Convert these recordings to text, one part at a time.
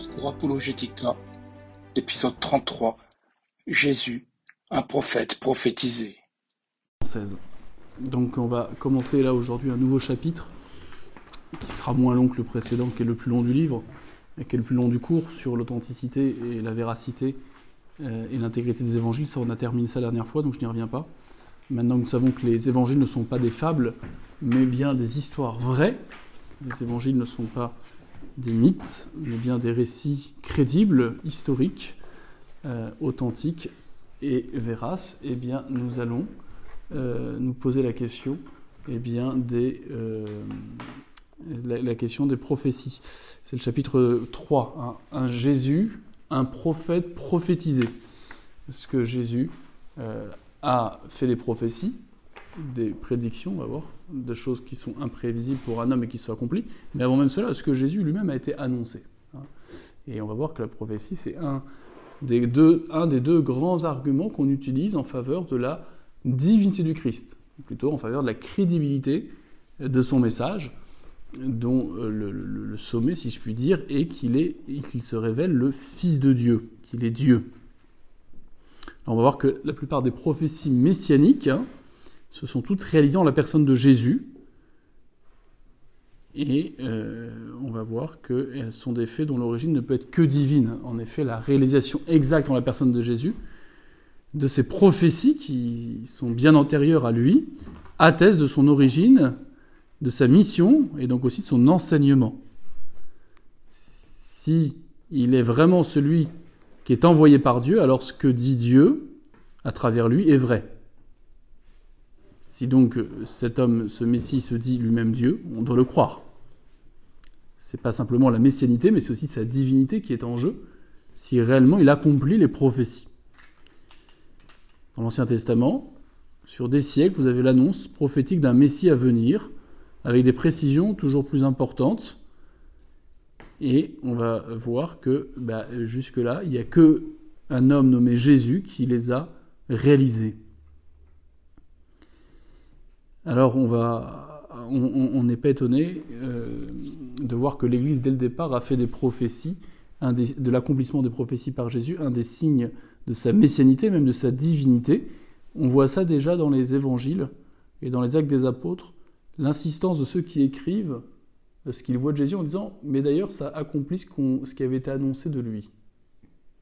Parcours Apologética, épisode 33. Jésus, un prophète prophétisé. Donc on va commencer là aujourd'hui un nouveau chapitre qui sera moins long que le précédent, qui est le plus long du livre, et qui est le plus long du cours sur l'authenticité et la véracité euh, et l'intégrité des évangiles. Ça, on a terminé ça la dernière fois, donc je n'y reviens pas. Maintenant nous savons que les évangiles ne sont pas des fables, mais bien des histoires vraies. Les évangiles ne sont pas des mythes, mais bien des récits crédibles, historiques, euh, authentiques et véraces, eh bien, nous allons euh, nous poser la question, eh bien, des, euh, la, prophéties. C'est le chapitre 3. Hein. Un Jésus, un prophète prophétisé. Est-ce que Jésus a fait des prophéties des prédictions, on va voir, de choses qui sont imprévisibles pour un homme et qui sont accomplies. Mais avant même cela, ce que Jésus lui-même a été annoncé. Et on va voir que la prophétie, c'est un des deux, un des deux grands arguments qu'on utilise en faveur de la divinité du Christ, plutôt en faveur de la crédibilité de son message, dont euh, le, sommet, si je puis dire, est qu'il est, qu'il se révèle le Fils de Dieu, qu'il est Dieu. on va voir que la plupart des prophéties messianiques, hein, se sont toutes réalisées en la personne de Jésus. Et euh, on va voir qu'elles sont des faits dont l'origine ne peut être que divine. En effet, la réalisation exacte en la personne de Jésus de ces prophéties qui sont bien antérieures à lui atteste de son origine, de sa mission et donc aussi de son enseignement. Si il est vraiment celui qui est envoyé par Dieu, alors ce que dit Dieu à travers lui est vrai. Si donc euh, cet homme, ce Messie, se dit lui-même Dieu, on doit le croire. C'est pas simplement la messianité, mais c'est aussi sa divinité qui est en jeu, si réellement il accomplit les prophéties. Dans l'Ancien Testament, sur des siècles, vous avez l'annonce prophétique d'un Messie à venir, avec des précisions toujours plus importantes. Et on va voir que bah, jusque-là, il n'y a que un homme nommé Jésus qui les a réalisées. Alors on va, on n'est pas étonné euh, de voir que l'Église dès le départ a fait des prophéties, de l'accomplissement des prophéties par Jésus, un des signes de sa messianité, même de sa divinité. On voit ça déjà dans les évangiles et dans les actes des apôtres, l'insistance de ceux qui écrivent ce qu'ils voient de Jésus en disant Mais d'ailleurs, ça accomplit ce, ce, qui avait été annoncé de lui.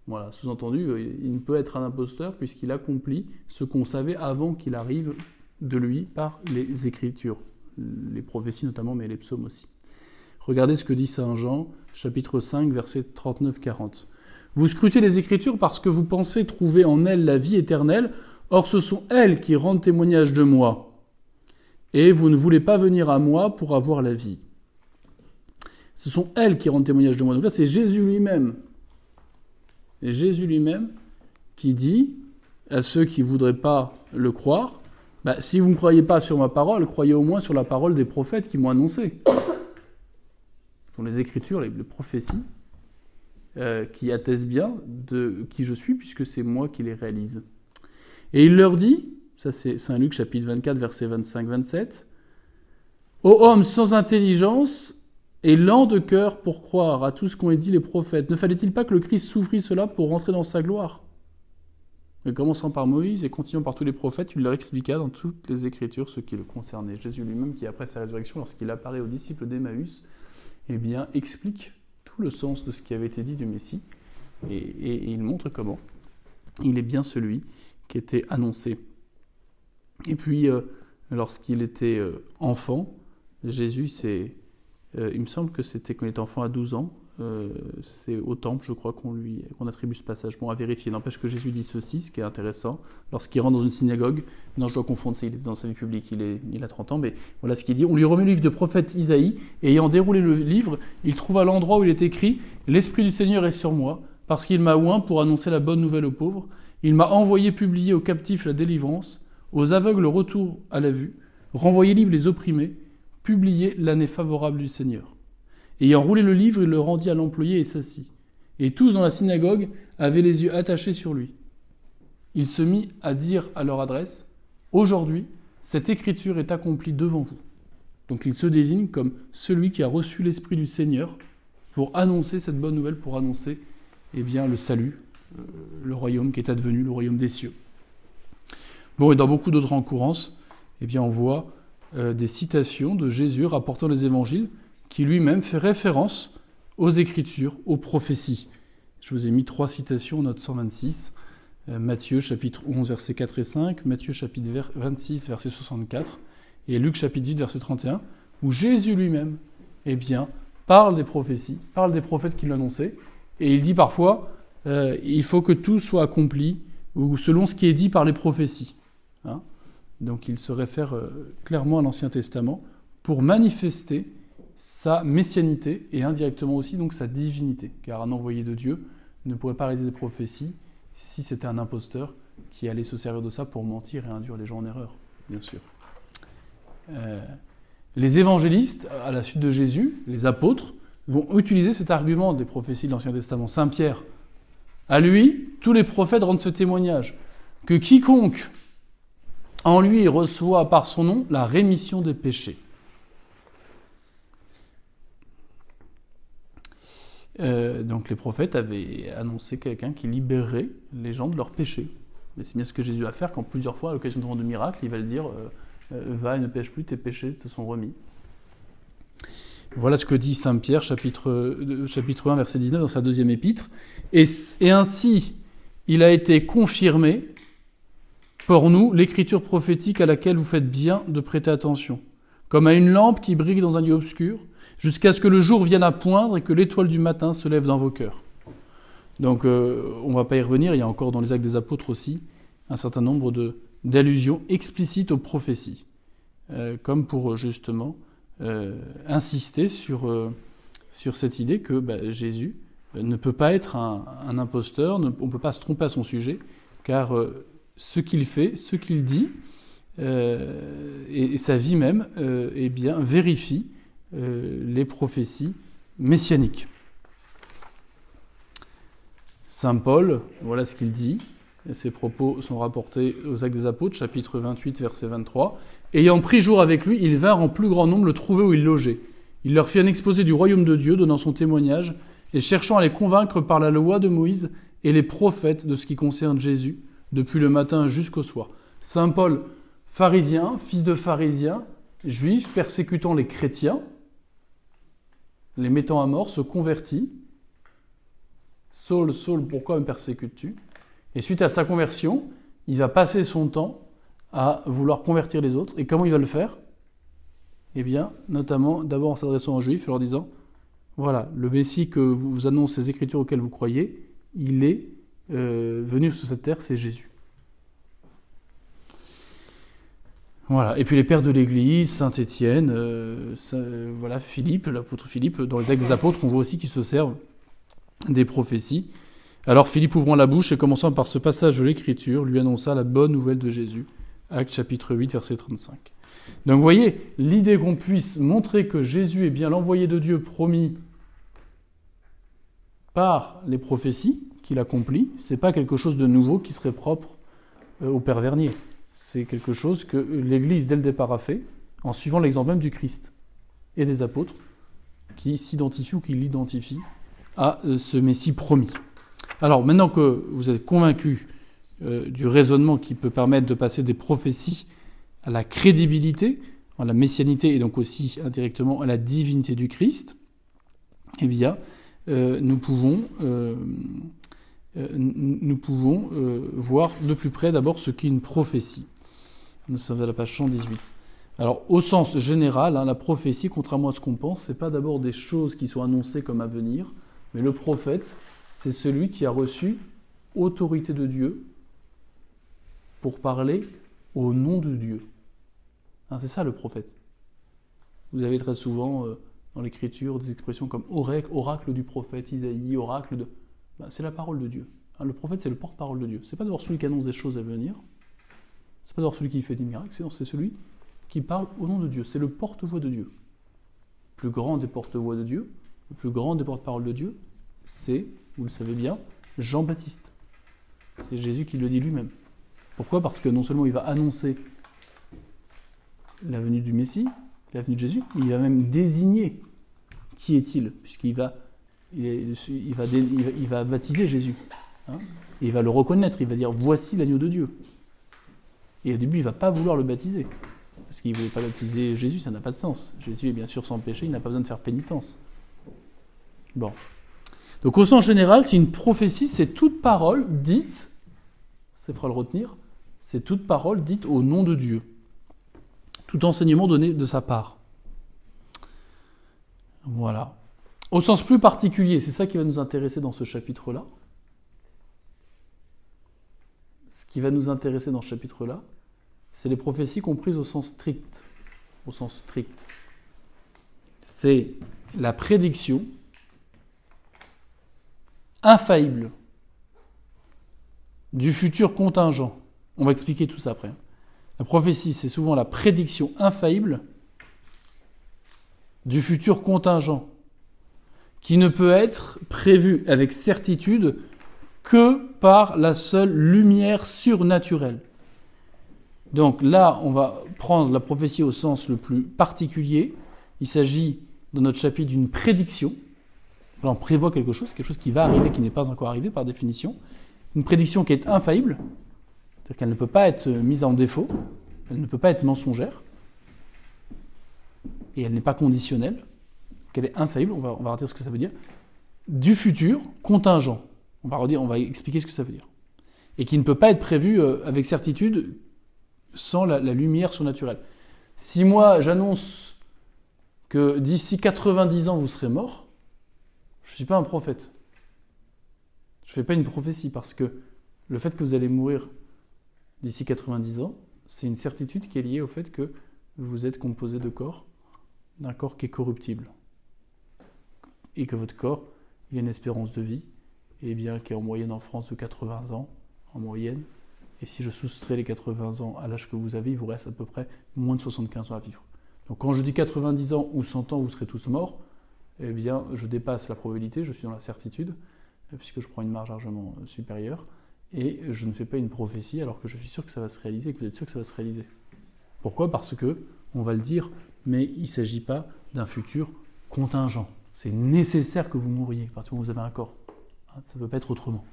Voilà, sous-entendu, euh, il ne peut être un imposteur puisqu'il accomplit ce qu'on savait avant qu'il arrive de lui par les Écritures, les prophéties notamment, mais les psaumes aussi. Regardez ce que dit Saint Jean, chapitre 5, versets 39-40. Vous scrutez les Écritures parce que vous pensez trouver en elles la vie éternelle, or ce sont elles qui rendent témoignage de moi. Et vous ne voulez pas venir à moi pour avoir la vie. Ce sont elles qui rendent témoignage de moi. Donc là, c'est Jésus lui-même. Jésus lui-même qui dit à ceux qui ne voudraient pas le croire, bah, si vous ne croyez pas sur ma parole, croyez au moins sur la parole des prophètes qui m'ont annoncé. Pour les Écritures, les, prophéties, euh, qui attestent bien de qui je suis, puisque c'est moi qui les réalise. Et il leur dit, ça c'est Saint Luc chapitre 24, verset 25-27, Ô homme sans intelligence et lent de cœur pour croire à tout ce qu'ont dit les prophètes, ne fallait-il pas que le Christ souffrit cela pour rentrer dans sa gloire? Commençant par Moïse et continuant par tous les prophètes, il leur expliqua dans toutes les Écritures ce qui le concernait. Jésus lui-même, qui après sa résurrection, lorsqu'il apparaît aux disciples d'Emmaüs, eh bien, explique tout le sens de ce qui avait été dit du Messie, et, il montre comment il est bien celui qui était annoncé. Et puis, euh, lorsqu'il était euh, enfant, Jésus, euh, il me semble que c'était quand il était enfant à 12 ans, euh, c'est au temple, je crois, qu'on lui attribue ce passage. Bon, à vérifier. N'empêche que Jésus dit ceci, ce qui est intéressant. Lorsqu'il rentre dans une synagogue, non, je dois confondre, il est dans sa vie publique, il, est, il a 30 ans, mais voilà ce qu'il dit. On lui remet le livre de prophète Isaïe, et ayant déroulé le livre, il trouve à l'endroit où il est écrit L'Esprit du Seigneur est sur moi, parce qu'il m'a oint pour annoncer la bonne nouvelle aux pauvres. Il m'a envoyé publier aux captifs la délivrance, aux aveugles le retour à la vue, renvoyer libre les opprimés, publier l'année favorable du Seigneur. Ayant roulé le livre, il le rendit à l'employé et s'assit. Et tous dans la synagogue avaient les yeux attachés sur lui. Il se mit à dire à leur adresse Aujourd'hui, cette écriture est accomplie devant vous. Donc il se désigne comme celui qui a reçu l'Esprit du Seigneur pour annoncer cette bonne nouvelle, pour annoncer eh bien, le salut, euh, le royaume qui est advenu, le royaume des cieux. Bon, dans beaucoup d'autres occurrences, eh on voit euh, des citations de Jésus rapportant les évangiles qui lui-même fait référence aux Écritures, aux prophéties. Je vous ai mis trois citations note 126. Euh, Matthieu chapitre 11 versets 4 et 5, Matthieu chapitre 26 verset 64 et Luc chapitre 10 verset 31, où Jésus lui-même eh bien, parle des prophéties, parle des prophètes qui l'annonçaient, et il dit parfois, euh, il faut que tout soit accompli, ou selon ce qui est dit par les prophéties. Hein. Donc il se réfère euh, clairement à l'Ancien Testament pour manifester sa messianité et indirectement aussi donc sa divinité, car un envoyé de Dieu ne pourrait pas réaliser des prophéties si c'était un imposteur qui allait se servir de ça pour mentir et induire les gens en erreur, bien sûr. Euh, les évangélistes, à la suite de Jésus, les apôtres, vont utiliser cet argument des prophéties de l'Ancien Testament. Saint Pierre, à lui, tous les prophètes rendent ce témoignage, que quiconque en lui reçoit par son nom la rémission des péchés. Euh, donc les prophètes avaient annoncé quelqu'un qui libérerait les gens de leurs péchés. Mais c'est bien ce que Jésus va faire quand plusieurs fois, à l'occasion de miracles, il va le dire euh, euh, Va et ne pêche plus, tes péchés te sont remis. Voilà ce que dit Saint Pierre, chapitre, chapitre 1, verset 19, dans sa deuxième épître. Et ainsi, il a été confirmé pour nous l'écriture prophétique à laquelle vous faites bien de prêter attention, comme à une lampe qui brille dans un lieu obscur, jusqu'à ce que le jour vienne à poindre et que l'étoile du matin se lève dans vos cœurs. Donc euh, on ne va pas y revenir, il y a encore dans les actes des apôtres aussi un certain nombre d'allusions explicites aux prophéties, euh, comme pour justement euh, insister sur, sur cette idée que bah, Jésus ne peut pas être un, imposteur, on ne peut pas se tromper à son sujet, car ce qu'il fait, ce qu'il dit, et, sa vie même, eh bien, vérifie euh, les prophéties messianiques. Saint Paul, voilà ce qu'il dit. Ses propos sont rapportés aux Actes des Apôtres, chapitre 28, verset 23. Ayant pris jour avec lui, ils vinrent en plus grand nombre le trouver où il logeait. Il leur fit un exposé du royaume de Dieu, donnant son témoignage, et cherchant à les convaincre par la loi de Moïse et les prophètes de ce qui concerne Jésus, depuis le matin jusqu'au soir. Saint Paul, pharisien, fils de pharisien, juif, persécutant les chrétiens, les mettant à mort, se convertit. Saul, Saul, pourquoi me persécutes-tu? Et suite à sa conversion, il va passer son temps à vouloir convertir les autres. Et comment il va le faire? Eh bien, notamment, d'abord en s'adressant aux Juifs et leur disant voilà, le Messie que vous annonce ces écritures auxquelles vous croyez, il est euh, venu sur cette terre, c'est Jésus. Voilà. Et puis les pères de l'Église, Saint Étienne, euh, voilà, Philippe, l'apôtre Philippe, dans les actes des apôtres, on voit aussi qu'ils se servent des prophéties. Alors Philippe ouvrant la bouche et commençant par ce passage de l'Écriture, lui annonça la bonne nouvelle de Jésus. Acte chapitre 8, verset 35. Donc vous voyez, l'idée qu'on puisse montrer que Jésus est bien l'envoyé de Dieu promis par les prophéties qu'il accomplit, c'est pas quelque chose de nouveau qui serait propre euh, au Père Vernier c'est quelque chose que l'Église, dès le départ, a fait, en suivant l'exemple même du Christ et des apôtres, qui s'identifient ou qui l'identifient à euh, ce Messie promis. Alors, maintenant que vous êtes convaincus euh, du raisonnement qui peut permettre de passer des prophéties à la crédibilité, à la messianité et donc aussi indirectement à la divinité du Christ, eh bien, euh, nous pouvons nous pouvons euh, voir de plus près d'abord ce qu'est une prophétie. Nous sommes à la page 118. Alors, au sens général, hein, la prophétie, contrairement à ce qu'on pense, ce n'est pas d'abord des choses qui sont annoncées comme à venir, mais le prophète, c'est celui qui a reçu autorité de Dieu pour parler au nom de Dieu. Hein, c'est ça le prophète. Vous avez très souvent euh, dans l'écriture des expressions comme oracle du prophète Isaïe, oracle de... Bah, c'est la parole de Dieu. Hein, le prophète, c'est le porte-parole de Dieu. C'est pas d'abord celui qui annonce des choses à venir, c'est pas d'abord celui qui fait des miracles, c'est celui qui parle au nom de Dieu. C'est le porte-voix de Dieu. Le plus grand des porte-voix de Dieu, le plus grand des porte-parole de Dieu, c'est, vous le savez bien, Jean-Baptiste. C'est Jésus qui le dit lui-même. Pourquoi? Parce que non seulement il va annoncer la venue du Messie, la venue de Jésus, il va même désigner qui est-il, puisqu'il va il, va, il, va, baptiser Jésus. Hein. il va le reconnaître, il va dire Voici l'agneau de Dieu. Et au début, il ne va pas vouloir le baptiser. Parce qu'il ne voulait pas baptiser Jésus, ça n'a pas de sens. Jésus est bien sûr sans péché, il n'a pas besoin de faire pénitence. Bon. Donc au sens général, si une prophétie, c'est toute parole dite, c'est fera le retenir, c'est toute parole dite au nom de Dieu. Tout enseignement donné de sa part. Voilà. Au sens plus particulier, c'est ça qui va nous intéresser dans ce chapitre-là. Ce qui va nous intéresser dans ce chapitre-là, c'est les prophéties comprises au sens strict. Au sens strict. C'est la prédiction infaillible du futur contingent. On va expliquer tout ça après. La prophétie, c'est souvent la prédiction infaillible du futur contingent, qui ne peut être prévu avec certitude que par la seule lumière surnaturelle. Donc là, on va prendre la prophétie au sens le plus particulier. Il s'agit, dans notre chapitre, d'une prédiction. on prévoit quelque chose, quelque chose qui va arriver, qui n'est pas encore arrivé par définition. Une prédiction qui est infaillible, c'est-à-dire qu'elle ne peut pas être mise en défaut, elle ne peut pas être mensongère, et elle n'est pas conditionnelle, qu'elle est infaillible, on va, on va redire ce que ça veut dire, du futur contingent. On va, redire, on va expliquer ce que ça veut dire. Et qui ne peut pas être prévu euh, avec certitude sans la, lumière surnaturelle. Si moi j'annonce que d'ici 90 ans vous serez mort, je ne suis pas un prophète. Je ne fais pas une prophétie parce que le fait que vous allez mourir d'ici 90 ans, c'est une certitude qui est liée au fait que vous êtes composé de corps, d'un corps qui est corruptible. Et que votre corps, il a une espérance de vie, et bien qui est en moyenne en France de 80 ans, en moyenne, et si je soustrais les 80 ans à l'âge que vous avez, il vous reste à peu près moins de 75 ans à vivre. Donc quand je dis 90 ans ou 100 ans, vous serez tous morts, eh bien, je dépasse la probabilité, je suis dans la certitude, puisque je prends une marge largement euh, supérieure, et je ne fais pas une prophétie alors que je suis sûr que ça va se réaliser, que vous êtes sûr que ça va se réaliser. Pourquoi? Parce que, on va le dire, mais il ne s'agit pas d'un futur contingent. C'est nécessaire que vous mouriez à partir du moment où vous avez un corps. Hein, ça ne peut pas être autrement.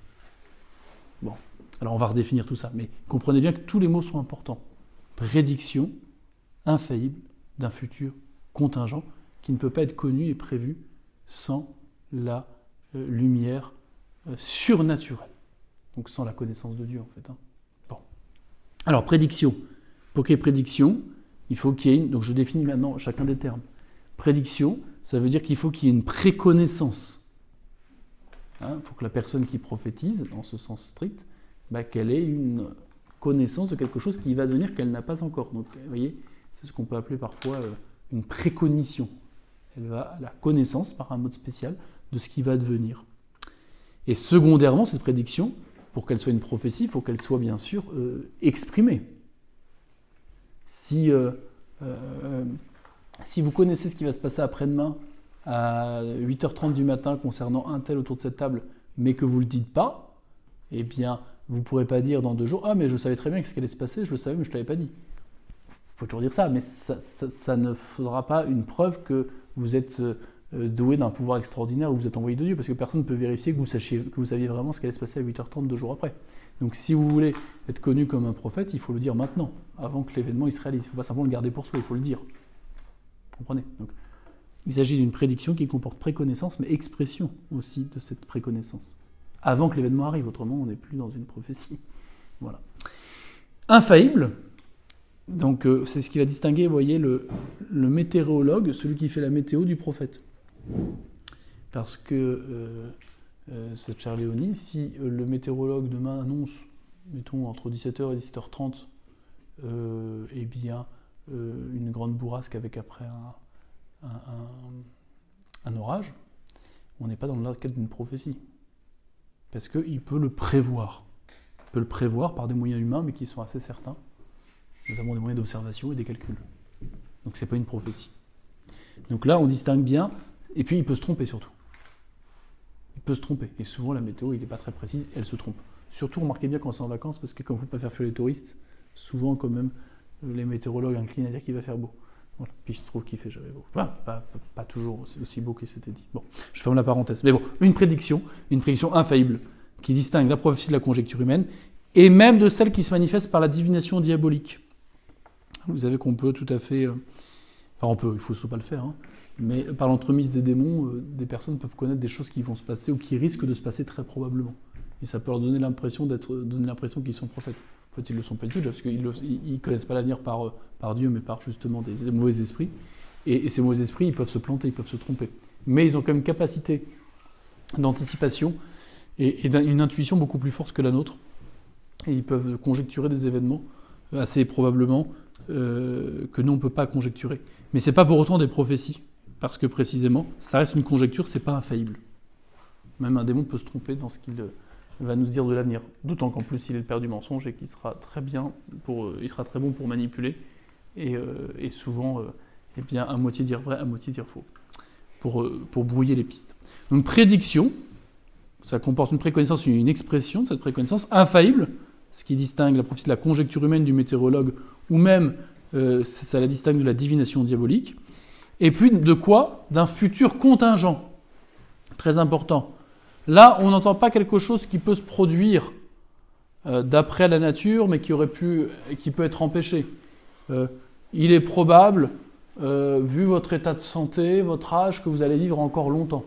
Bon. Alors on va redéfinir tout ça, mais comprenez bien que tous les mots sont importants. Prédiction infaillible d'un futur contingent qui ne peut pas être connu et prévu sans la euh, lumière euh, surnaturelle. Donc sans la connaissance de Dieu en fait. Hein. Bon. Alors prédiction. Pour qu'il y ait prédiction, il faut qu'il y ait une... Donc je définis maintenant chacun des termes. Prédiction, ça veut dire qu'il faut qu'il y ait une préconnaissance. Il hein, faut que la personne qui prophétise, dans ce sens strict, bah, qu'elle ait une connaissance de quelque chose qui va devenir qu'elle n'a pas encore. Donc, vous voyez, c'est ce qu'on peut appeler parfois euh, une précognition. Elle va à la connaissance, par un mode spécial, de ce qui va devenir. Et secondairement, cette prédiction, pour qu'elle soit une prophétie, il faut qu'elle soit bien sûr euh, exprimée. Si, euh, si vous connaissez ce qui va se passer après-demain à 8h30 du matin concernant un tel autour de cette table, mais que vous ne le dites pas, eh bien, vous ne pourrez pas dire dans deux jours Ah, mais je savais très bien que ce qui allait se passer, je le savais, mais je ne l'avais pas dit. Il faut toujours dire ça, mais ça, ne faudra pas une preuve que vous êtes euh, doué d'un pouvoir extraordinaire ou vous êtes envoyé de Dieu, parce que personne ne peut vérifier que vous, sachiez, que vous saviez vraiment ce qui allait se passer à 8h30 deux jours après. Donc si vous voulez être connu comme un prophète, il faut le dire maintenant, avant que l'événement se réalise. Il ne faut pas simplement le garder pour soi, il faut le dire. Comprenez Donc, Il s'agit d'une prédiction qui comporte préconnaissance, mais expression aussi de cette préconnaissance avant que l'événement arrive. Autrement, on n'est plus dans une prophétie. Voilà. Infaillible. Donc, euh, c'est ce qui va distinguer, vous voyez, le, météorologue, celui qui fait la météo, du prophète. Parce que, euh, euh, c'est Charles Léonie, si le météorologue demain annonce, mettons, entre 17h et 17h30, eh bien, une grande bourrasque avec après un, orage, on n'est pas dans le cadre d'une prophétie parce qu'il peut le prévoir. Il peut le prévoir par des moyens humains, mais qui sont assez certains, notamment des moyens d'observation et des calculs. Donc ce n'est pas une prophétie. Donc là, on distingue bien, et puis il peut se tromper surtout. Il peut se tromper, et souvent la météo, il n'est pas très précise, elle se trompe. Surtout, remarquez bien quand c'est en vacances, parce que quand vous ne pas faire fuir les touristes, souvent quand même, les météorologues inclinent à dire qu'il va faire beau. Puis je trouve qu'il fait jamais beau. pas, toujours aussi, beau que c'était dit. Bon, je ferme la parenthèse. Mais bon, une prédiction, une prédiction infaillible qui distingue la prophétie de la conjecture humaine et même de celle qui se manifeste par la divination diabolique. Vous savez qu'on peut tout à fait. Euh, enfin, on peut, il faut surtout pas le faire. Hein, mais par l'entremise des démons, euh, des personnes peuvent connaître des choses qui vont se passer ou qui risquent de se passer très probablement. Et ça peut leur donner l'impression qu'ils sont prophètes. En fait, ils ne le sont pas du tout, parce qu'ils ne connaissent pas l'avenir par, par Dieu, mais par justement des, mauvais esprits. Et, ces mauvais esprits, ils peuvent se planter, ils peuvent se tromper. Mais ils ont quand même capacité d'anticipation et, une intuition beaucoup plus forte que la nôtre. Et ils peuvent conjecturer des événements assez probablement euh, que nous, on ne peut pas conjecturer. Mais ce n'est pas pour autant des prophéties, parce que précisément, ça reste une conjecture, c'est pas infaillible. Même un démon peut se tromper dans ce qu'il va nous dire de l'avenir. D'autant qu'en plus il est le père du mensonge et qu'il sera très bien pour, euh, il sera très bon pour manipuler et, euh, souvent euh, eh bien, à moitié dire vrai, à moitié dire faux, pour, pour brouiller les pistes. Donc prédiction, ça comporte une préconnaissance, une expression de cette préconnaissance infaillible, ce qui distingue la prophétie de la conjecture humaine du météorologue, ou même ça la distingue de la divination diabolique. Et puis de quoi? D'un futur contingent, très important. Là, on n'entend pas quelque chose qui peut se produire euh, d'après la nature, mais qui aurait pu, peut être empêché. Euh, il est probable, euh, vu votre état de santé, votre âge, que vous allez vivre encore longtemps.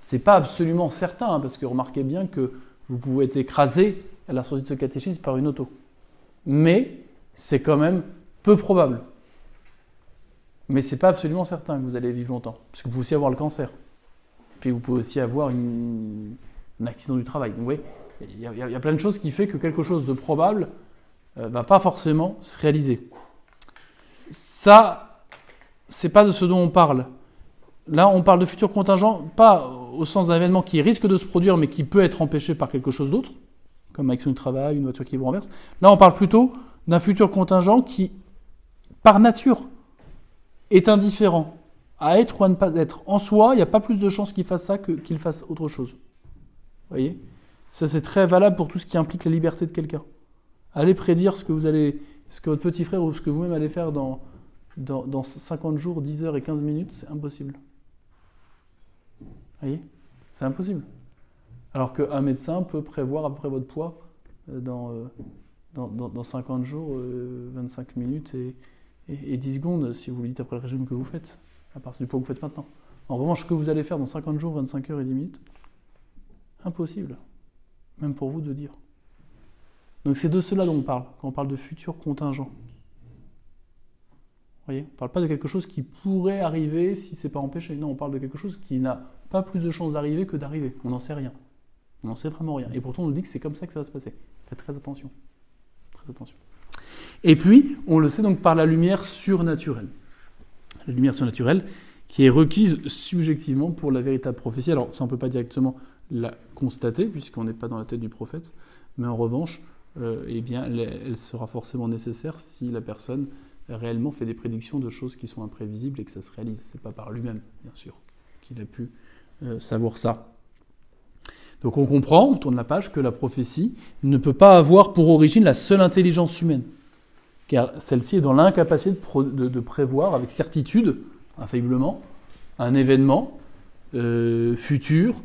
C'est pas absolument certain, hein, parce que remarquez bien que vous pouvez être écrasé à la sortie de ce catéchisme par une auto. Mais c'est quand même peu probable. Mais c'est pas absolument certain que vous allez vivre longtemps, parce que vous pouvez aussi avoir le cancer. Puis vous pouvez aussi avoir un accident du travail. Donc, il y, a, plein de choses qui font que quelque chose de probable ne euh, va pas forcément se réaliser. Ça, c'est pas de ce dont on parle. Là, on parle de futur contingent, pas au sens d'un événement qui risque de se produire, mais qui peut être empêché par quelque chose d'autre, comme accident du travail, une voiture qui vous renverse. Là, on parle plutôt d'un futur contingent qui, par nature, est indifférent à être ou à ne pas être. En soi, il n'y a pas plus de chances qu'il fasse ça que qu'il fasse autre chose. Vous voyez? Ça, c'est très valable pour tout ce qui implique la liberté de quelqu'un. Allez prédire ce que vous allez, ce que votre petit frère ou ce que vous-même allez faire dans, dans, dans 50 jours, 10 heures et 15 minutes, c'est impossible. Vous voyez? C'est impossible. Alors qu'un médecin peut prévoir à peu près votre poids euh, dans, euh, dans, dans, 50 jours, 25 euh, minutes et, et, et 10 secondes si vous lui dites après le régime que vous faites à partir du poids que vous faites maintenant. En revanche, ce que vous allez faire dans 50 jours, 25 heures et 10 minutes, impossible, même pour vous de dire. Donc c'est de cela dont on parle, quand on parle de futur contingent. Vous voyez? On ne parle pas de quelque chose qui pourrait arriver si ce n'est pas empêché. Non, on parle de quelque chose qui n'a pas plus de chances d'arriver que d'arriver. On n'en sait rien. On n'en sait vraiment rien. Et pourtant, on nous dit que c'est comme ça que ça va se passer. Faites très attention. Très attention. Et puis, on le sait donc par la lumière surnaturelle la lumière surnaturelle, qui est requise subjectivement pour la véritable prophétie. Alors ça, on ne peut pas directement la constater, puisqu'on n'est pas dans la tête du prophète, mais en revanche, euh, eh bien, elle, sera forcément nécessaire si la personne réellement fait des prédictions de choses qui sont imprévisibles et que ça se réalise. Ce n'est pas par lui-même, bien sûr, qu'il a pu euh, savoir ça. Donc on comprend, on tourne la page, que la prophétie ne peut pas avoir pour origine la seule intelligence humaine car celle-ci est dans l'incapacité de, prévoir avec certitude, infailliblement, un événement euh, futur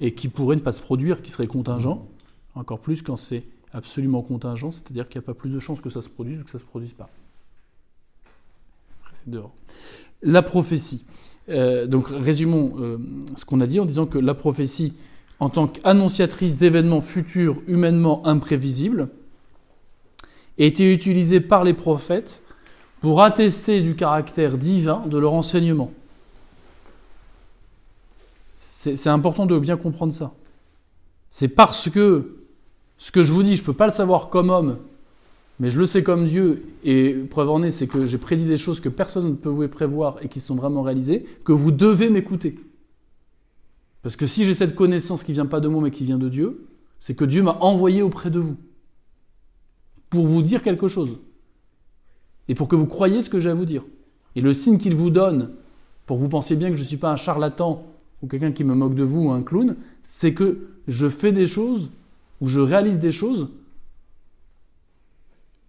et qui pourrait ne pas se produire, qui serait contingent, encore plus quand c'est absolument contingent, c'est-à-dire qu'il n'y a pas plus de chances que ça se produise ou que ça ne se produise pas. La prophétie. Euh, donc résumons euh, ce qu'on a dit en disant que la prophétie, en tant qu'annonciatrice d'événements futurs humainement imprévisibles, était utilisé par les prophètes pour attester du caractère divin de leur enseignement. C'est important de bien comprendre ça. C'est parce que ce que je vous dis, je ne peux pas le savoir comme homme, mais je le sais comme Dieu, et preuve en est, c'est que j'ai prédit des choses que personne ne peut vous prévoir et qui sont vraiment réalisées, que vous devez m'écouter. Parce que si j'ai cette connaissance qui vient pas de moi mais qui vient de Dieu, c'est que Dieu m'a envoyé auprès de vous pour vous dire quelque chose. Et pour que vous croyiez ce que j'ai à vous dire. Et le signe qu'il vous donne, pour que vous pensiez bien que je ne suis pas un charlatan ou quelqu'un qui me moque de vous ou un clown, c'est que je fais des choses, ou je réalise des choses,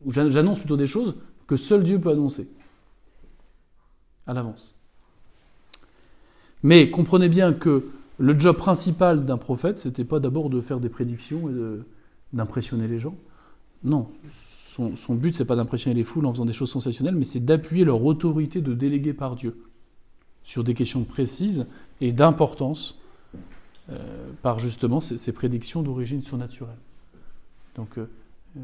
ou j'annonce plutôt des choses que seul Dieu peut annoncer. à l'avance. Mais comprenez bien que le job principal d'un prophète, c'était pas d'abord de faire des prédictions et d'impressionner les gens. Non, son, son but, c'est pas d'impressionner les foules en faisant des choses sensationnelles, mais c'est d'appuyer leur autorité de déléguer par Dieu sur des questions précises et d'importance euh, par justement ces, prédictions d'origine surnaturelle. Donc euh, euh,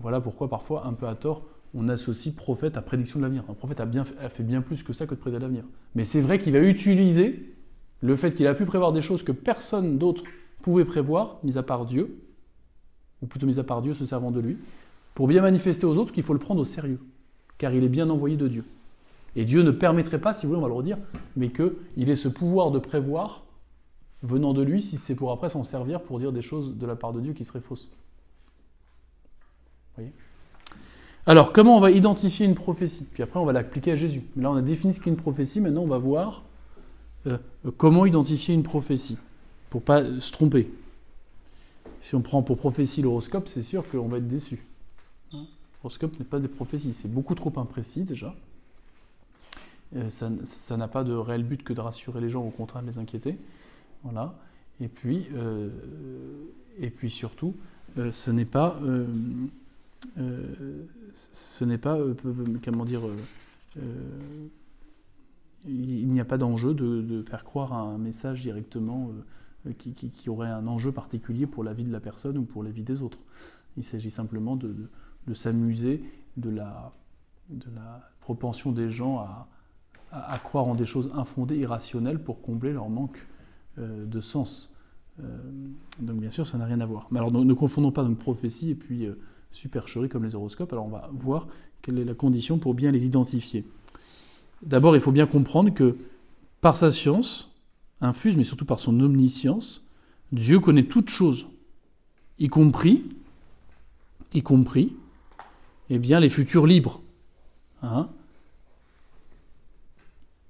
voilà pourquoi parfois, un peu à tort, on associe prophète à prédiction de l'avenir. Un prophète a, bien, a fait bien plus que ça que de prédire l'avenir. Mais c'est vrai qu'il va utiliser le fait qu'il a pu prévoir des choses que personne d'autre pouvait prévoir, mis à part Dieu, ou plutôt mis à part Dieu se servant de lui, pour bien manifester aux autres qu'il faut le prendre au sérieux, car il est bien envoyé de Dieu. Et Dieu ne permettrait pas, si vous voulez, on va le redire, mais qu'il ait ce pouvoir de prévoir venant de lui si c'est pour après s'en servir pour dire des choses de la part de Dieu qui seraient fausses. Voyez? Alors, comment on va identifier une prophétie? Puis après, on va l'appliquer à Jésus. Mais là, on a défini ce qu'est une prophétie, maintenant, on va voir euh, comment identifier une prophétie, pour pas se tromper. Si on prend pour prophétie l'horoscope, c'est sûr qu'on va être déçu. L'horoscope n'est pas des prophéties, c'est beaucoup trop imprécis déjà. Euh, ça n'a pas de réel but que de rassurer les gens, au contraire de les inquiéter. Voilà. Et puis, euh, et puis surtout, euh, ce n'est pas, ce n'est pas, comment dire, il n'y a pas d'enjeu de, faire croire à un message directement qui, qui, aurait un enjeu particulier pour la vie de la personne ou pour la vie des autres. Il s'agit simplement de, s'amuser de la, propension des gens à, à, croire en des choses infondées, irrationnelles, pour combler leur manque euh, de sens. Euh, donc bien sûr, ça n'a rien à voir. Mais alors ne, confondons pas donc prophétie et puis euh, supercherie comme les horoscopes. Alors on va voir quelle est la condition pour bien les identifier. D'abord, il faut bien comprendre que par sa science infuse, mais surtout par son omniscience, Dieu connaît toutes choses, y compris, y compris, eh bien, les futurs libres. Hein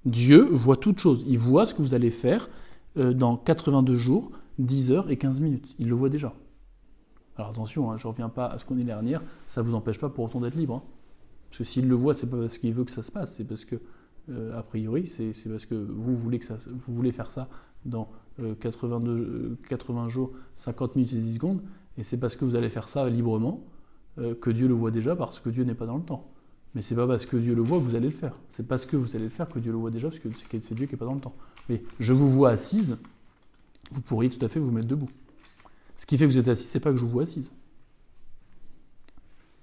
Dieu voit toutes choses. Il voit ce que vous allez faire euh, dans 82 jours, 10 heures et 15 minutes. Il le voit déjà. Alors attention, hein, je ne reviens pas à ce qu'on est dernière, ça ne vous empêche pas pour autant d'être libre. Hein. Parce que s'il le voit, c'est pas parce qu'il veut que ça se passe, c'est parce que, a priori, c'est parce que vous voulez, que vous voulez faire ça dans 82, euh, 80 jours, 50 minutes et 10 secondes, et c'est parce que vous allez faire ça librement que Dieu le voit déjà, parce que Dieu n'est pas dans le temps. Mais c'est pas parce que Dieu le voit que vous allez le faire. C'est parce que vous allez le faire que Dieu le voit déjà, parce que c'est Dieu qui n'est pas dans le temps. Mais je vous vois assise, vous pourriez tout à fait vous mettre debout. Ce qui fait que vous êtes assis, c'est pas que je vous vois assise.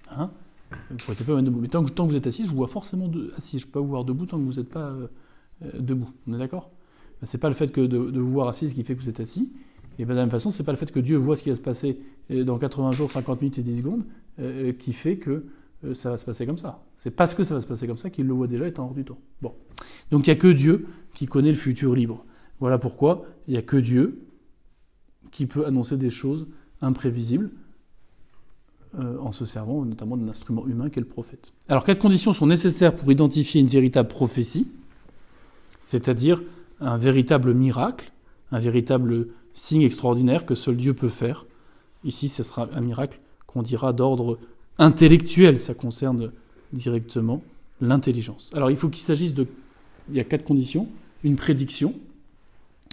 Hein? Vous vous mettre debout. Mais tant que, vous êtes assis, je vous vois forcément assis. Je ne peux pas vous voir debout tant que vous n'êtes pas euh, euh, debout. On est d'accord? C'est pas le fait de, vous voir assise qui fait que vous êtes assis. Et ben, de la même façon, c'est pas le fait que Dieu voit ce qui va se passer euh, dans 80 jours, 50 minutes et 10 secondes qui fait que ça va se passer comme ça. C'est parce que ça va se passer comme ça qu'il le voit déjà étant hors du temps. Donc il n'y a que Dieu qui connaît le futur libre. Voilà pourquoi il n'y a que Dieu qui peut annoncer des choses imprévisibles euh, en se servant notamment d'un instrument humain qu'est le prophète. Alors quelles conditions sont nécessaires pour identifier une véritable prophétie, c'est-à-dire un véritable miracle, un véritable signe extraordinaire que seul Dieu peut faire Ici, ce sera un miracle qu'on dira d'ordre intellectuel, ça concerne directement l'intelligence. Alors il faut qu'il s'agisse de... Il y a quatre conditions. Une prédiction.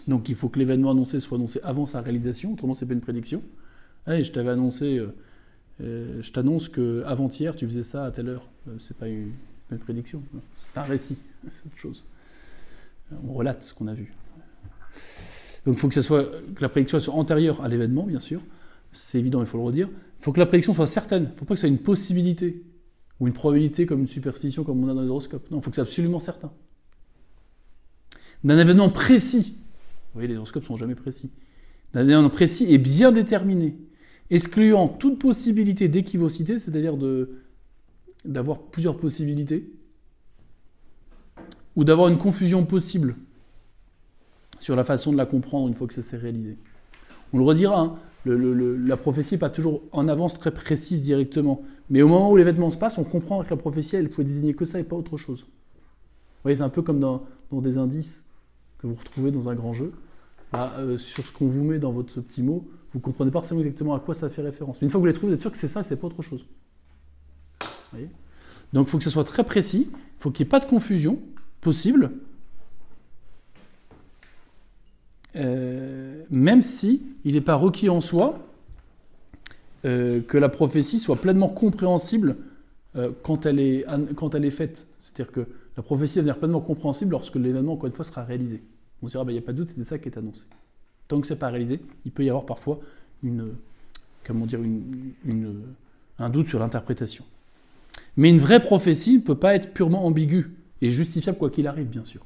Donc il faut que l'événement annoncé soit annoncé avant sa réalisation, autrement c'est pas une prédiction. je t'avais annoncé, euh, euh, je t'annonce que avant-hier tu faisais ça à telle heure. Euh, c'est pas une, une prédiction, c'est un récit, c'est autre chose. On relate ce qu'on a vu. Donc il faut que la prédiction soit antérieure à l'événement, bien sûr. C'est évident, il faut le redire. Il faut que la prédiction soit certaine. Il ne faut pas que ça ait une possibilité ou une probabilité comme une superstition comme on a dans les horoscopes. Non, il faut que c'est absolument certain. D'un événement précis. Vous voyez, les horoscopes ne sont jamais précis. D'un événement précis et bien déterminé, excluant toute possibilité d'équivocité, c'est-à-dire d'avoir plusieurs possibilités, ou d'avoir une confusion possible sur la façon de la comprendre une fois que ça s'est réalisé. On le redira, hein, la prophétie n'est pas toujours en avance très précise directement. Mais au moment où l'événement se passe, on comprend que la prophétie, elle pouvait désigner que ça et pas autre chose. Vous voyez, c'est un peu comme dans, des indices que vous retrouvez dans un grand jeu. Bah, euh, sur ce qu'on vous met dans votre petit mot, vous ne comprenez pas forcément exactement à quoi ça fait référence. Mais une fois que vous les trouvez, vous êtes sûr que c'est ça c'est pas autre chose. Donc il faut que ce soit très précis, il faut qu'il n'y ait pas de confusion, possible, euh, même si il n'est pas requis en soi euh, que la prophétie soit pleinement compréhensible euh, quand, elle est, quand elle est faite. C'est-à-dire que la prophétie va devenir pleinement compréhensible lorsque l'événement, encore une fois, sera réalisé. On se dira, bah, il n'y a pas de doute, c'était ça qui est annoncé. Tant que ce n'est pas réalisé, il peut y avoir parfois une, comment dire, une, un doute sur l'interprétation. Mais une vraie prophétie ne peut pas être purement ambiguë et justifiable quoi qu'il arrive, bien sûr.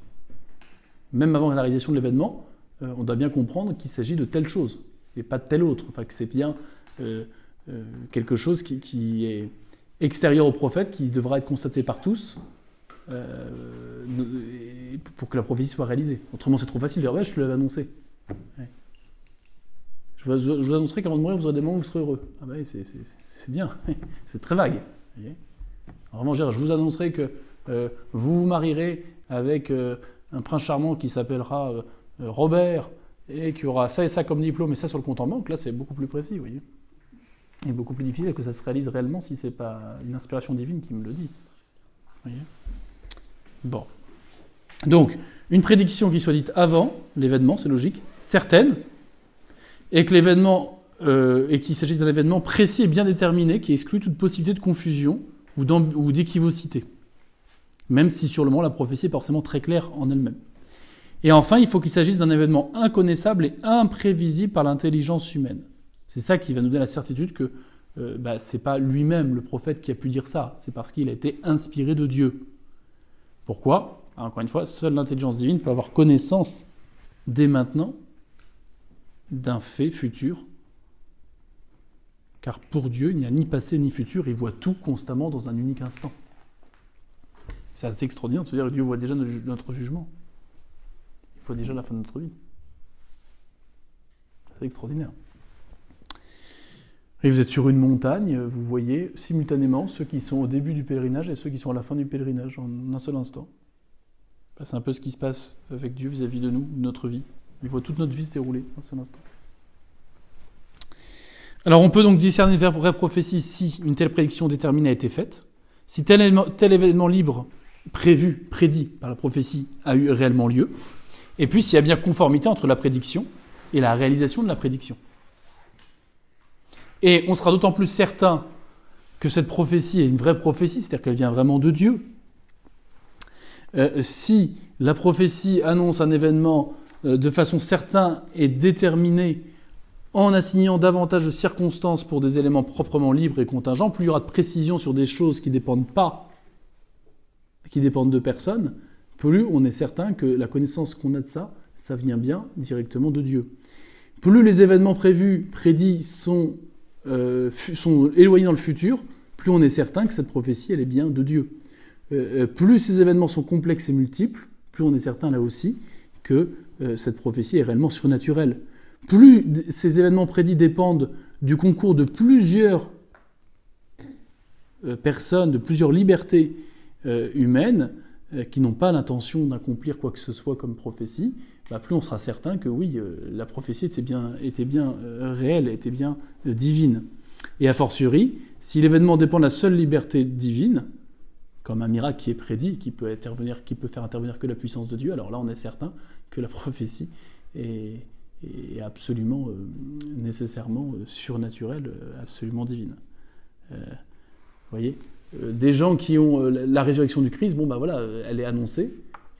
Même avant la réalisation de l'événement, euh, on doit bien comprendre qu'il s'agit de telle chose et pas de telle autre. Enfin, que c'est bien euh, euh, quelque chose qui, est extérieur au prophète, qui devra être constaté par tous pour que la prophétie soit réalisée. Autrement, c'est trop facile de dire je te l'avais annoncé. Je, vous, annoncerai qu'avant de mourir, vous aurez des moments où vous serez heureux. Ah ben, c'est bien, c'est très vague. Vraiment, je vous annoncerai que vous vous marierez avec un prince charmant qui s'appellera euh, Robert et qui aura ça et ça comme diplôme et ça sur le compte en banque, là c'est beaucoup plus précis, vous voyez. Et beaucoup plus difficile que ça se réalise réellement si c'est pas une inspiration divine qui me le dit. Bon. Donc, une prédiction qui soit dite avant l'événement, c'est logique, certaine, et que l'événement euh, et qu'il s'agisse d'un événement précis et bien déterminé qui exclut toute possibilité de confusion ou d'équivocité, même si sur le moment la prophétie est forcément très claire en elle-même. Et enfin, il faut qu'il s'agisse d'un événement inconnaissable et imprévisible par l'intelligence humaine. C'est ça qui va nous donner la certitude que euh, bah, ce n'est pas lui-même le prophète qui a pu dire ça, c'est parce qu'il a été inspiré de Dieu. Pourquoi? Encore une fois, seule l'intelligence divine peut avoir connaissance dès maintenant d'un fait futur. Car pour Dieu, il n'y a ni passé ni futur, il voit tout constamment dans un unique instant. C'est assez extraordinaire de se dire que Dieu voit déjà notre jugement déjà la fin de notre vie. C'est extraordinaire. Et vous êtes sur une montagne, vous voyez simultanément ceux qui sont au début du pèlerinage et ceux qui sont à la fin du pèlerinage en un seul instant. Bah, c'est un peu ce qui se passe avec Dieu vis-à-vis de nous, de notre vie. Il voit toute notre vie se dérouler en seul instant. Alors on peut donc discerner une vraie prophétie si une telle prédiction déterminée a été faite, si tel événement libre prévu, prédit par la prophétie a eu réellement lieu, et puis s'il y a bien conformité entre la prédiction et la réalisation de la prédiction. Et on sera d'autant plus certain que cette prophétie est une vraie prophétie, c'est-à-dire qu'elle vient vraiment de Dieu. Euh, si la prophétie annonce un événement euh, de façon certaine et déterminée, en assignant davantage de circonstances pour des éléments proprement libres et contingents, plus il y aura de précision sur des choses qui dépendent pas, qui dépendent de personnes, plus on est certain que la connaissance qu'on a de ça, ça vient bien directement de Dieu. Plus les événements prévus, prédits, sont, euh, sont éloignés dans le futur, plus on est certain que cette prophétie, elle est bien de Dieu. Euh, euh, plus ces événements sont complexes et multiples, plus on est certain là aussi que cette prophétie est réellement surnaturelle. Plus ces événements prédits dépendent du concours de plusieurs personnes, de plusieurs libertés humaines, euh, qui n'ont pas l'intention d'accomplir quoi que ce soit comme prophétie, bah, plus on sera certain que oui, euh, la prophétie était bien, était bien euh, réelle, était bien divine. Et a fortiori, si l'événement dépend de la seule liberté divine, comme un miracle qui est prédit, qui peut, intervenir, qui peut faire intervenir que la puissance de Dieu, alors là on est certain que la prophétie est, absolument nécessairement surnaturelle, absolument divine. vous voyez? Euh, des gens qui ont euh, la résurrection du Christ, bon ben voilà, euh, elle est annoncée,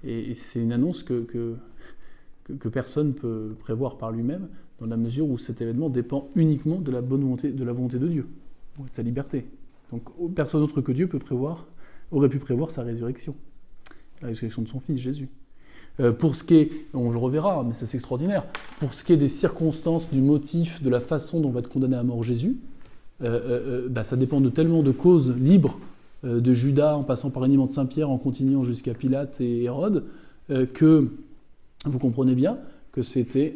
et, c'est une annonce que, que, personne ne peut prévoir par lui-même, dans la mesure où cet événement dépend uniquement de la bonne volonté, de la volonté de Dieu, de sa liberté. Donc personne autre que Dieu peut prévoir, aurait pu prévoir sa résurrection, la résurrection de son Fils Jésus. pour ce qui est, on le reverra, mais c'est extraordinaire, pour ce qui est des circonstances, du motif, de la façon dont va être condamné à mort Jésus, euh, euh, euh, bah, ça dépend de tellement de causes libres, de Judas en passant par de Saint-Pierre, en continuant jusqu'à Pilate et Hérode, que vous comprenez bien que c'était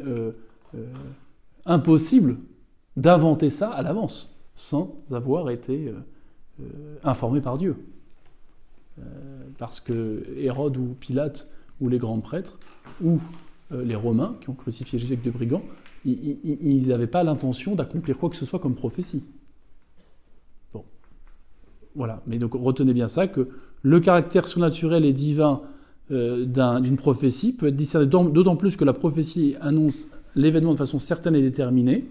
impossible d'inventer ça à l'avance, sans avoir été informé par Dieu. Parce que Hérode ou Pilate ou les grands prêtres ou les Romains qui ont crucifié Jésus avec deux brigands, ils n'avaient pas l'intention d'accomplir quoi que ce soit comme prophétie. Voilà, mais donc retenez bien ça, que le caractère surnaturel et divin d'une prophétie peut être discerné d'autant plus que la prophétie annonce l'événement de façon certaine et déterminée,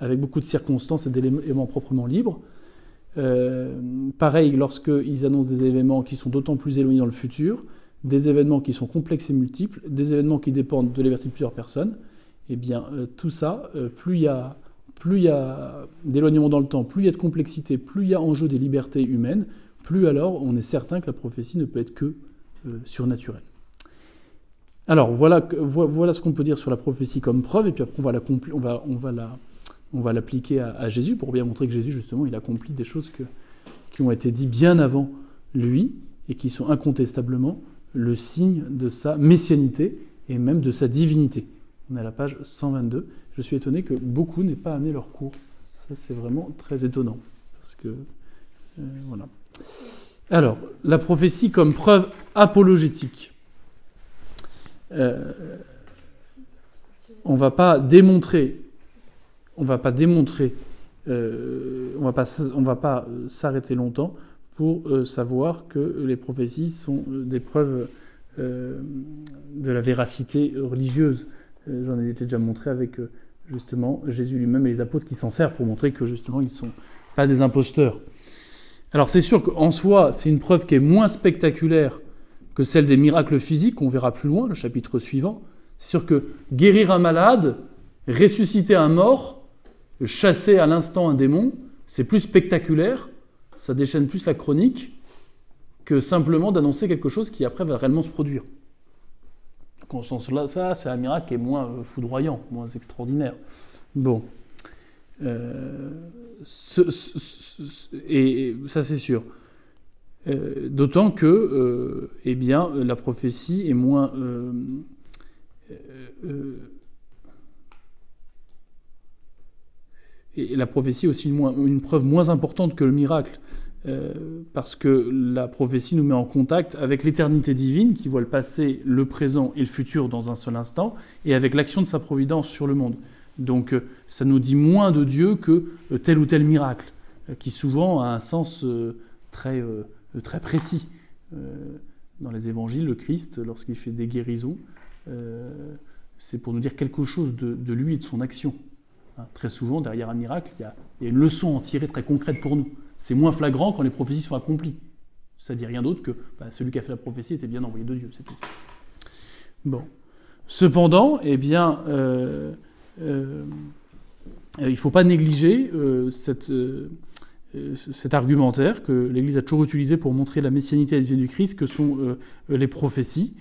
avec beaucoup de circonstances et d'éléments proprement libres. Euh, pareil, lorsqu'ils annoncent des événements qui sont d'autant plus éloignés dans le futur, des événements qui sont complexes et multiples, des événements qui dépendent de l'évertitude de plusieurs personnes, eh bien, euh, tout ça, euh, plus il y a, a d'éloignement dans le temps, plus il y a de complexité, plus il y a en jeu des libertés humaines, plus alors on est certain que la prophétie ne peut être que surnaturelle. Alors voilà, voilà ce qu'on peut dire sur la prophétie comme preuve, et puis après on va la, on va, on va la, on va l'appliquer à, Jésus pour bien montrer que Jésus, justement, il accomplit des choses qui ont été dites bien avant lui et qui sont incontestablement le signe de sa messianité et même de sa divinité. On est à la page 122. Je suis étonné que beaucoup n'aient pas amené leur cours. Ça, c'est vraiment très étonnant. Parce que, euh, voilà. Alors, la prophétie comme preuve apologétique. Euh, on ne va pas démontrer on va pas démontrer, euh, on va pas, on va pas euh, s'arrêter longtemps pour euh, savoir que les prophéties sont des preuves de la véracité religieuse. J'en ai déjà montré avec justement Jésus lui-même et les apôtres qui s'en servent pour montrer que justement ils sont pas des imposteurs. Alors c'est sûr qu'en soi, c'est une preuve qui est moins spectaculaire que celle des miracles physiques, qu'on verra plus loin, le chapitre suivant. C'est sûr que guérir un malade, ressusciter un mort, chasser à l'instant un démon, c'est plus spectaculaire, ça déchaîne plus la chronique que simplement d'annoncer quelque chose qui après va réellement se produire. En ce sens-là, ça, c'est un miracle qui est moins euh, foudroyant, moins extraordinaire. Bon. Euh, et, ça c'est sûr. Euh, d'autant que, eh bien, la prophétie est moins et la prophétie est aussi une, preuve moins importante que le miracle, euh, parce que la prophétie nous met en contact avec l'éternité divine qui voit le passé, le présent et le futur dans un seul instant, et avec l'action de sa providence sur le monde. Donc euh, ça nous dit moins de Dieu que euh, tel ou tel miracle, qui souvent a un sens très, très précis. dans les évangiles, le Christ, lorsqu'il fait des guérisons, c'est pour nous dire quelque chose de lui et de son action. Hein, très souvent, derrière un miracle, il y, a, une leçon à en tirer très concrète pour nous. C'est moins flagrant quand les prophéties sont accomplies. Ça dit rien d'autre que bah, celui qui a fait la prophétie était bien envoyé de Dieu, c'est tout. Bon. Cependant, eh bien, euh, euh, il ne faut pas négliger euh, cette, cet argumentaire que l'Église a toujours utilisé pour montrer la messianité et la du Christ, que sont les prophéties.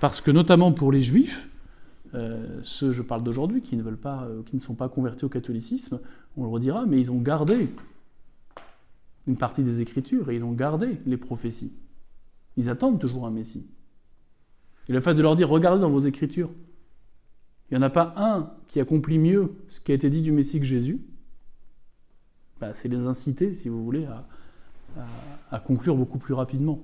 parce que notamment pour les Juifs, euh, ceux, je parle d'aujourd'hui, qui ne veulent pas, euh, qui ne sont pas convertis au catholicisme, on le redira, mais ils ont gardé une partie des Écritures et ils ont gardé les prophéties. Ils attendent toujours un Messie. Et le fait de leur dire, regardez dans vos Écritures, il n'y en a pas un qui accomplit mieux ce qui a été dit du Messie que Jésus, bah, c'est les inciter, si vous voulez, à conclure beaucoup plus rapidement.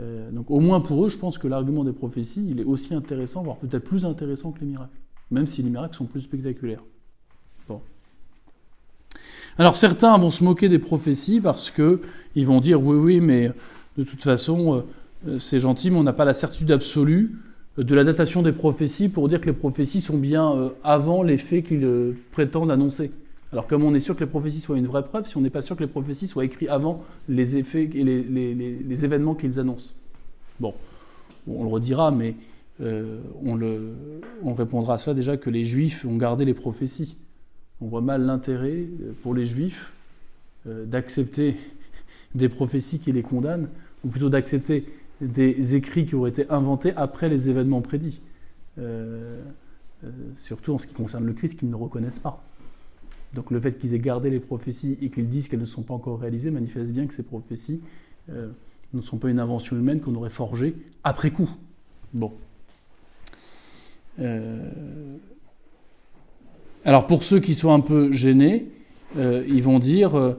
Euh, donc au moins pour eux, je pense que l'argument des prophéties, il est aussi intéressant, voire peut-être plus intéressant que les miracles, même si les miracles sont plus spectaculaires. Bon. Alors certains vont se moquer des prophéties parce que ils vont dire oui oui mais de toute façon euh, c'est gentil mais on n'a pas la certitude absolue de la datation des prophéties pour dire que les prophéties sont bien euh, avant les faits qu'ils prétendent annoncer. Alors comme on est sûr que les prophéties soient une vraie preuve, si on n'est pas sûr que les prophéties soient écrites avant les effets et les, événements qu'ils annoncent Bon, on le redira, mais euh, on, répondra à cela déjà que les Juifs ont gardé les prophéties. On voit mal l'intérêt euh, pour les Juifs euh, d'accepter des prophéties qui les condamnent, ou plutôt d'accepter des écrits qui auraient été inventés après les événements prédits. surtout en ce qui concerne le Christ qu'ils ne reconnaissent pas. Donc le fait qu'ils aient gardé les prophéties et qu'ils disent qu'elles ne sont pas encore réalisées manifeste bien que ces prophéties euh, ne sont pas une invention humaine qu'on aurait forgée après coup. Bon. Euh, alors pour ceux qui sont un peu gênés, euh, ils vont dire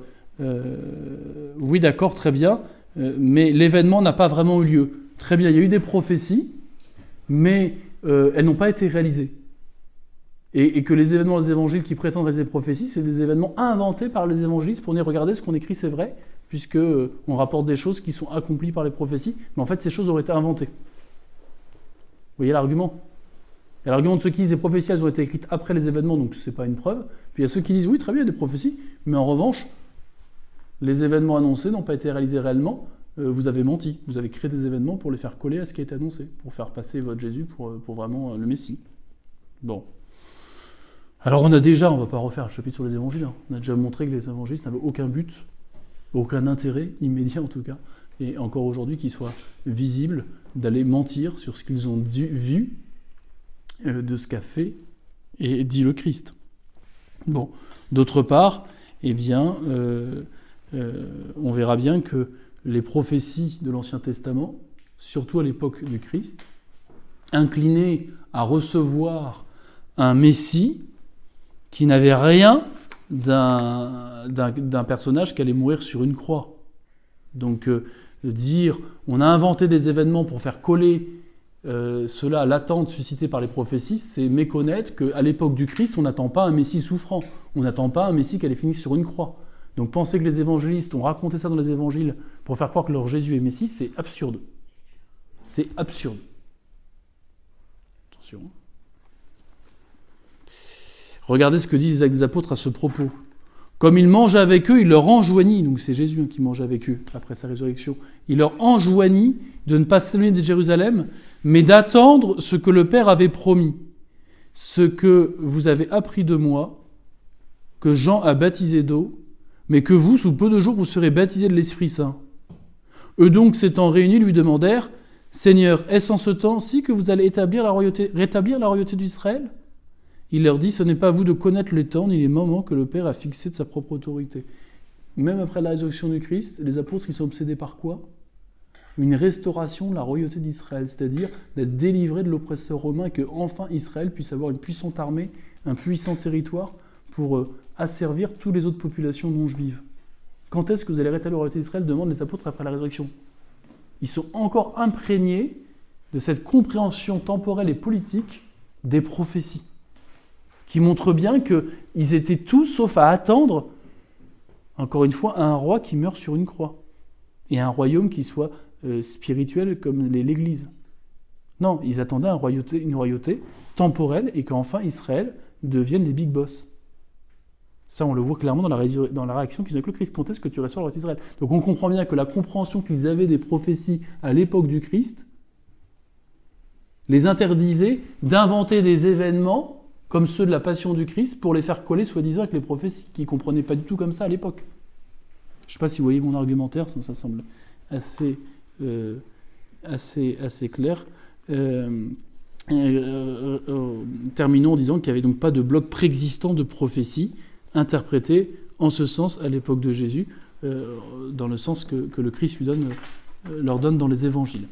oui d'accord très bien, mais l'événement n'a pas vraiment eu lieu. Très bien, il y a eu des prophéties, mais elles n'ont pas été réalisées. Et, que les événements des évangiles qui prétendent réaliser des prophéties, c'est des événements inventés par les évangélistes pour dire regardez ce qu'on écrit c'est vrai, puisque euh, on rapporte des choses qui sont accomplies par les prophéties, mais en fait ces choses auraient été inventées. Vous voyez l'argument? Il y a l'argument de ceux qui disent les prophéties elles ont été écrites après les événements, donc ce n'est pas une preuve. Puis il y a ceux qui disent oui, très bien, des prophéties, mais en revanche, les événements annoncés n'ont pas été réalisés réellement, euh, vous avez menti, vous avez créé des événements pour les faire coller à ce qui a été annoncé, pour faire passer votre Jésus pour, euh, pour vraiment le Messie. Bon. Alors on a déjà, on ne va pas refaire le chapitre sur les évangiles, hein. on a déjà montré que les évangiles n'avaient aucun but, aucun intérêt immédiat en tout cas, et encore aujourd'hui qu'ils soient visibles, d'aller mentir sur ce qu'ils ont vu euh, de ce qu'a fait et dit le Christ. Bon, d'autre part, eh bien, euh, euh, on verra bien que les prophéties de l'Ancien Testament, surtout à l'époque du Christ, inclinées à recevoir un Messie, qui n'avait rien d'un personnage qui allait mourir sur une croix. Donc euh, dire on a inventé des événements pour faire coller euh, cela à l'attente suscitée par les prophéties, c'est méconnaître qu'à l'époque du Christ, on n'attend pas un Messie souffrant, on n'attend pas un Messie qui allait finir sur une croix. Donc penser que les évangélistes ont raconté ça dans les évangiles pour faire croire que leur Jésus est Messie, c'est absurde. C'est absurde. Attention. Regardez ce que disent les apôtres à ce propos. Comme il mange avec eux, il leur enjoignit, donc c'est Jésus hein, qui mange avec eux après sa résurrection, il leur enjoignit de ne pas s'éloigner de Jérusalem, mais d'attendre ce que le Père avait promis, ce que vous avez appris de moi, que Jean a baptisé d'eau, mais que vous, sous peu de jours, vous serez baptisés de l'Esprit Saint. Eux donc, s'étant réunis, lui demandèrent, Seigneur, est-ce en ce temps-ci que vous allez rétablir la royauté d'Israël? Il leur dit, ce n'est pas à vous de connaître les temps ni les moments que le Père a fixés de sa propre autorité. Même après la résurrection du Christ, les apôtres, sont obsédés par quoi? Une restauration de la royauté d'Israël, c'est-à-dire d'être délivrés de l'oppresseur romain et que enfin Israël puisse avoir une puissante armée, un puissant territoire pour euh, asservir toutes les autres populations non juives. Quand est-ce que vous allez rétablir la royauté d'Israël? demandent les apôtres après la résurrection. Ils sont encore imprégnés de cette compréhension temporelle et politique des prophéties qui montre bien qu'ils étaient tous sauf à attendre, encore une fois, un roi qui meurt sur une croix, et un royaume qui soit euh, spirituel comme l'Église. Non, ils attendaient une royauté temporelle et qu'enfin Israël devienne les big boss. Ça, on le voit clairement dans la, réaction qu'ils ont avec le Christ. Quand est-ce que tu ressors le d'Israël? Donc on comprend bien que la compréhension qu'ils avaient des prophéties à l'époque du Christ les interdisait d'inventer des événements comme ceux de la passion du Christ, pour les faire coller soi-disant avec les prophéties, qui ne comprenaient pas du tout comme ça à l'époque. Je ne sais pas si vous voyez mon argumentaire, ça semble assez, euh, clair. Euh, euh, terminons en disant qu'il n'y avait donc pas de bloc préexistant de prophéties interprétées en ce sens à l'époque de Jésus, dans le sens que, le Christ leur donne dans les évangiles.